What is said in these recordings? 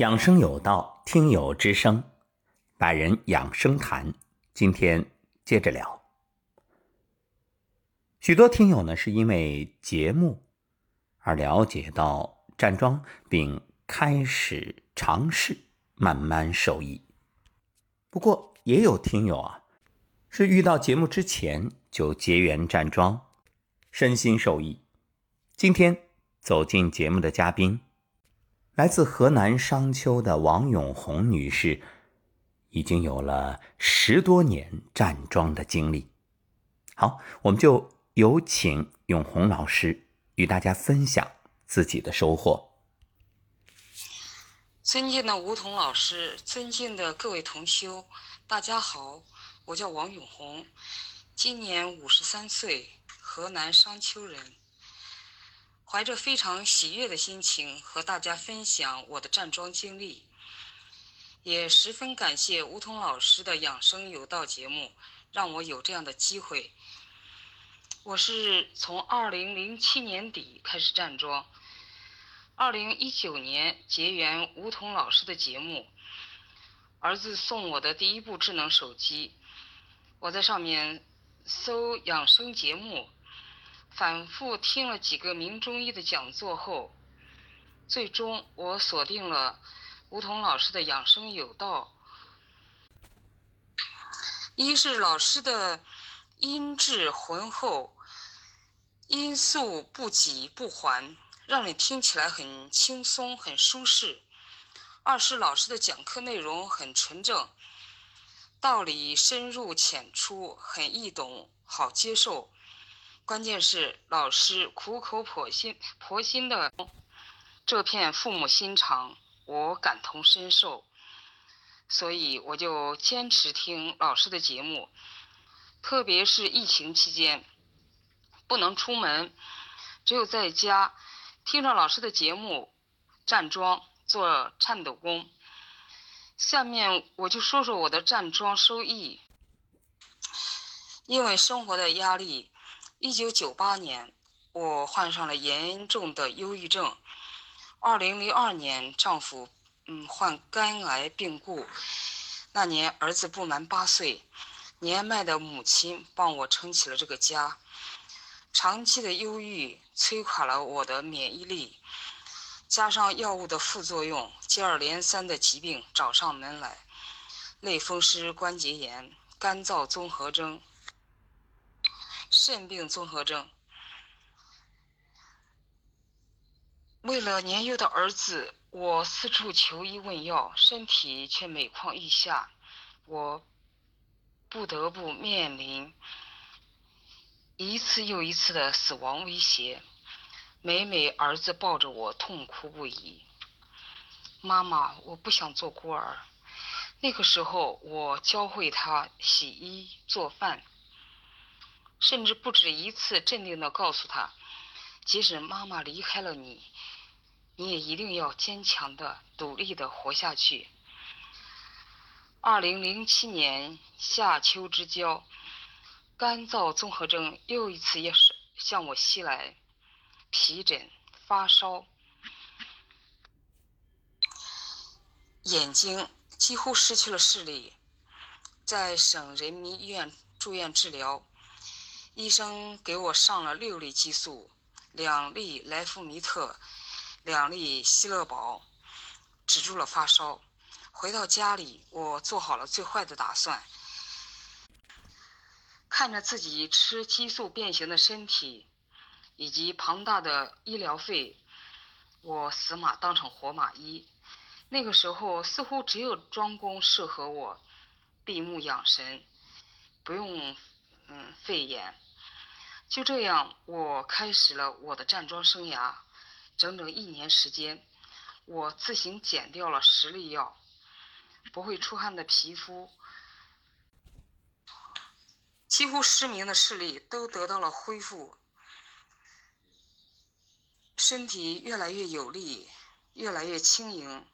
养生有道，听友之声，百人养生谈。今天接着聊。许多听友呢是因为节目而了解到站桩，并开始尝试，慢慢受益。不过也有听友啊，是遇到节目之前就结缘站桩，身心受益。今天走进节目的嘉宾。来自河南商丘的王永红女士，已经有了十多年站桩的经历。好，我们就有请永红老师与大家分享自己的收获。尊敬的吴桐老师，尊敬的各位同修，大家好，我叫王永红，今年五十三岁，河南商丘人。怀着非常喜悦的心情和大家分享我的站桩经历，也十分感谢吴桐老师的养生有道节目，让我有这样的机会。我是从二零零七年底开始站桩，二零一九年结缘吴桐老师的节目，儿子送我的第一部智能手机，我在上面搜养生节目。反复听了几个名中医的讲座后，最终我锁定了吴桐老师的养生有道。一是老师的音质浑厚，音速不急不缓，让你听起来很轻松很舒适；二是老师的讲课内容很纯正，道理深入浅出，很易懂，好接受。关键是老师苦口婆心婆心的这片父母心肠，我感同身受，所以我就坚持听老师的节目。特别是疫情期间，不能出门，只有在家听着老师的节目站桩做颤抖功。下面我就说说我的站桩收益，因为生活的压力。一九九八年，我患上了严重的忧郁症。二零零二年，丈夫嗯患肝癌病故。那年儿子不满八岁，年迈的母亲帮我撑起了这个家。长期的忧郁摧垮了我的免疫力，加上药物的副作用，接二连三的疾病找上门来：类风湿关节炎、干燥综合征。肾病综合征。为了年幼的儿子，我四处求医问药，身体却每况愈下，我不得不面临一次又一次的死亡威胁。每每儿子抱着我痛哭不已，妈妈，我不想做孤儿。那个时候，我教会他洗衣做饭。甚至不止一次镇定地告诉他，即使妈妈离开了你，你也一定要坚强的、独立的活下去。二零零七年夏秋之交，干燥综合征又一次也是向我袭来，皮疹、发烧，眼睛几乎失去了视力，在省人民医院住院治疗。医生给我上了六粒激素，两粒莱福米特，两粒希乐宝，止住了发烧。回到家里，我做好了最坏的打算。看着自己吃激素变形的身体，以及庞大的医疗费，我死马当成活马医。那个时候，似乎只有庄公适合我，闭目养神，不用嗯肺炎。就这样，我开始了我的站桩生涯。整整一年时间，我自行减掉了十粒药，不会出汗的皮肤，几乎失明的视力都得到了恢复，身体越来越有力，越来越轻盈。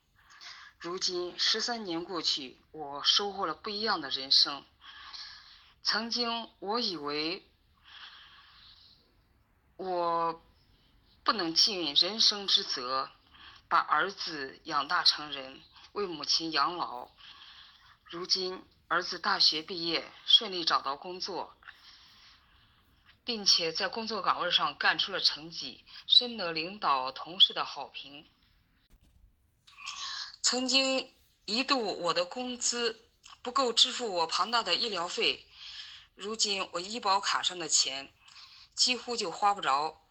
如今十三年过去，我收获了不一样的人生。曾经我以为。我不能尽人生之责，把儿子养大成人，为母亲养老。如今儿子大学毕业，顺利找到工作，并且在工作岗位上干出了成绩，深得领导同事的好评。曾经一度我的工资不够支付我庞大的医疗费，如今我医保卡上的钱几乎就花不着。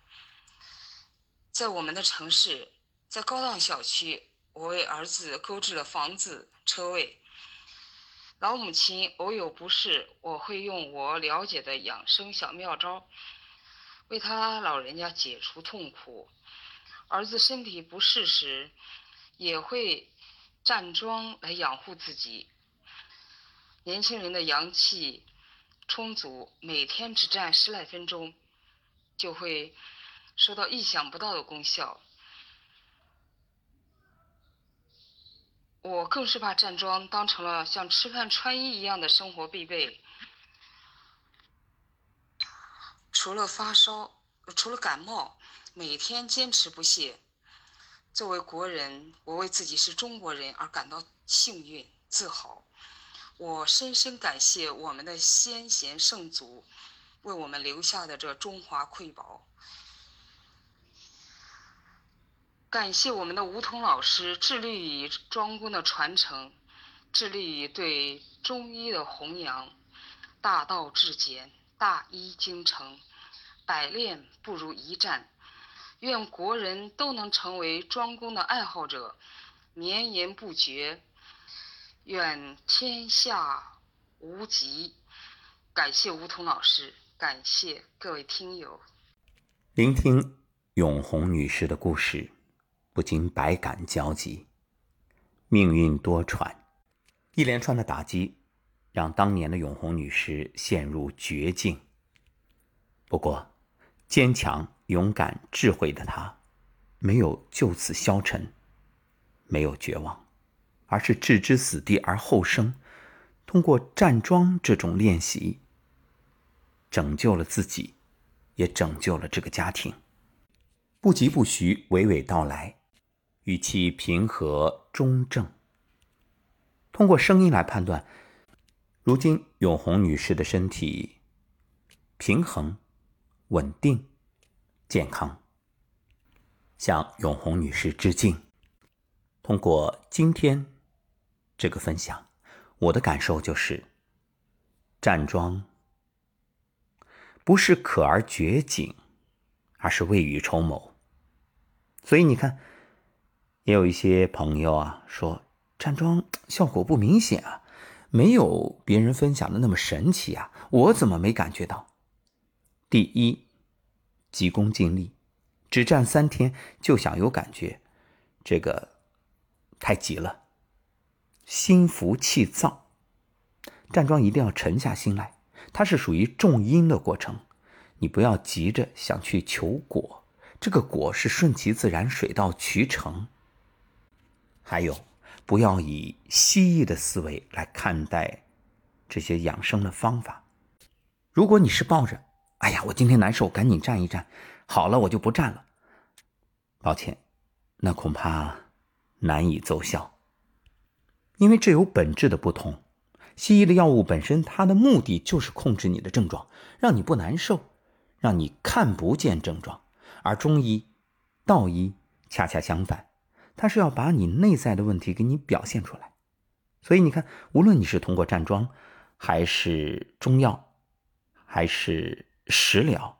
在我们的城市，在高档小区，我为儿子购置了房子、车位。老母亲偶有不适，我会用我了解的养生小妙招，为他老人家解除痛苦。儿子身体不适时，也会站桩来养护自己。年轻人的阳气充足，每天只站十来分钟，就会。收到意想不到的功效，我更是把站桩当成了像吃饭穿衣一样的生活必备。除了发烧，除了感冒，每天坚持不懈。作为国人，我为自己是中国人而感到幸运、自豪。我深深感谢我们的先贤圣祖为我们留下的这中华瑰宝。感谢我们的吴桐老师致力于庄公的传承，致力于对中医的弘扬，大道至简，大医精诚，百练不如一战。愿国人都能成为庄公的爱好者，绵延不绝。愿天下无疾。感谢吴桐老师，感谢各位听友。聆听永红女士的故事。不禁百感交集，命运多舛，一连串的打击让当年的永红女士陷入绝境。不过，坚强、勇敢、智慧的她，没有就此消沉，没有绝望，而是置之死地而后生，通过站桩这种练习，拯救了自己，也拯救了这个家庭。不疾不徐，娓娓道来。语气平和中正。通过声音来判断，如今永红女士的身体平衡、稳定、健康。向永红女士致敬。通过今天这个分享，我的感受就是：站桩不是可而绝景，而是未雨绸缪。所以你看。也有一些朋友啊说站桩效果不明显啊，没有别人分享的那么神奇啊，我怎么没感觉到？第一，急功近利，只站三天就想有感觉，这个太急了，心浮气躁。站桩一定要沉下心来，它是属于种因的过程，你不要急着想去求果，这个果是顺其自然，水到渠成。还有，不要以西医的思维来看待这些养生的方法。如果你是抱着“哎呀，我今天难受，赶紧站一站，好了我就不站了”，抱歉，那恐怕难以奏效。因为这有本质的不同。西医的药物本身，它的目的就是控制你的症状，让你不难受，让你看不见症状；而中医、道医恰恰相反。它是要把你内在的问题给你表现出来，所以你看，无论你是通过站桩，还是中药，还是食疗，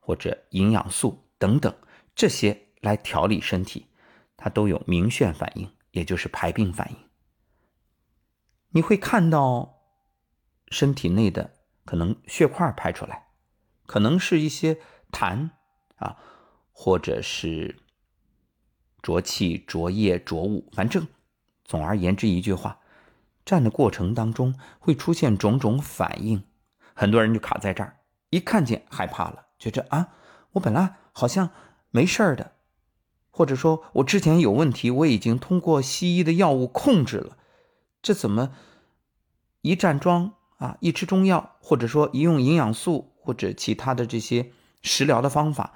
或者营养素等等这些来调理身体，它都有明眩反应，也就是排病反应。你会看到身体内的可能血块排出来，可能是一些痰啊，或者是。浊气、浊液、浊物，反正总而言之一句话，站的过程当中会出现种种反应，很多人就卡在这儿，一看见害怕了，觉着啊，我本来好像没事儿的，或者说我之前有问题，我已经通过西医的药物控制了，这怎么一站桩啊，一吃中药，或者说一用营养素或者其他的这些食疗的方法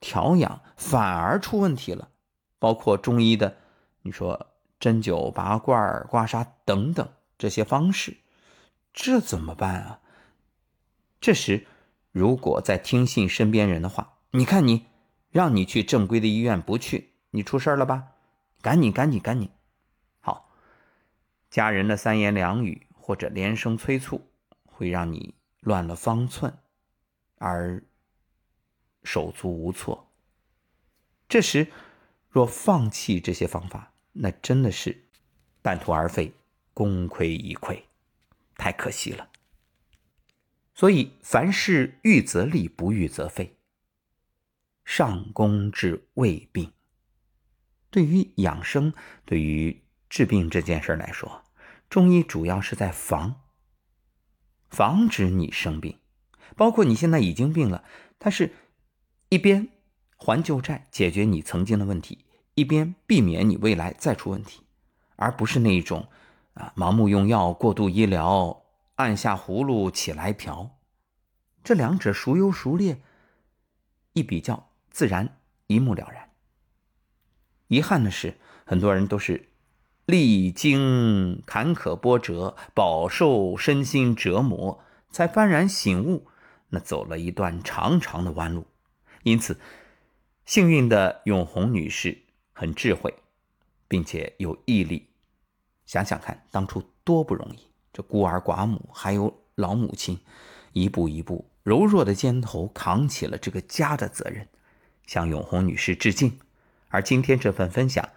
调养，反而出问题了？包括中医的，你说针灸、拔罐、刮痧等等这些方式，这怎么办啊？这时，如果再听信身边人的话，你看你让你去正规的医院不去，你出事了吧？赶紧，赶紧，赶紧！家人的三言两语或者连声催促，会让你乱了方寸，而手足无措。这时，若放弃这些方法，那真的是半途而废，功亏一篑，太可惜了。所以，凡事预则立，不预则废。上工治未病。对于养生，对于治病这件事来说，中医主要是在防，防止你生病。包括你现在已经病了，它是一边还旧债，解决你曾经的问题，一边避免你未来再出问题，而不是那一种啊盲目用药、过度医疗。按下葫芦起来瓢，这两者孰优孰劣？一比较，自然一目了然。遗憾的是，很多人都是历经坎坷波折，饱受身心折磨，才幡然醒悟，那走了一段长长的弯路。因此，幸运的永红女士很智慧，并且有毅力。想想看，当初多不容易。这孤儿寡母还有老母亲，一步一步柔弱的肩头扛起了这个家的责任，向永红女士致敬。而今天这份分享，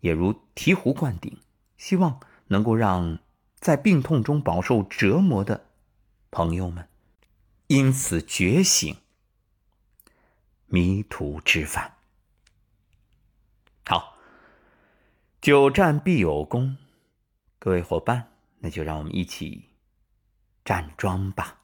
也如醍醐灌顶，希望能够让在病痛中饱受折磨的朋友们，因此觉醒，迷途知返。好，久战必有功，各位伙伴。那就让我们一起站桩吧。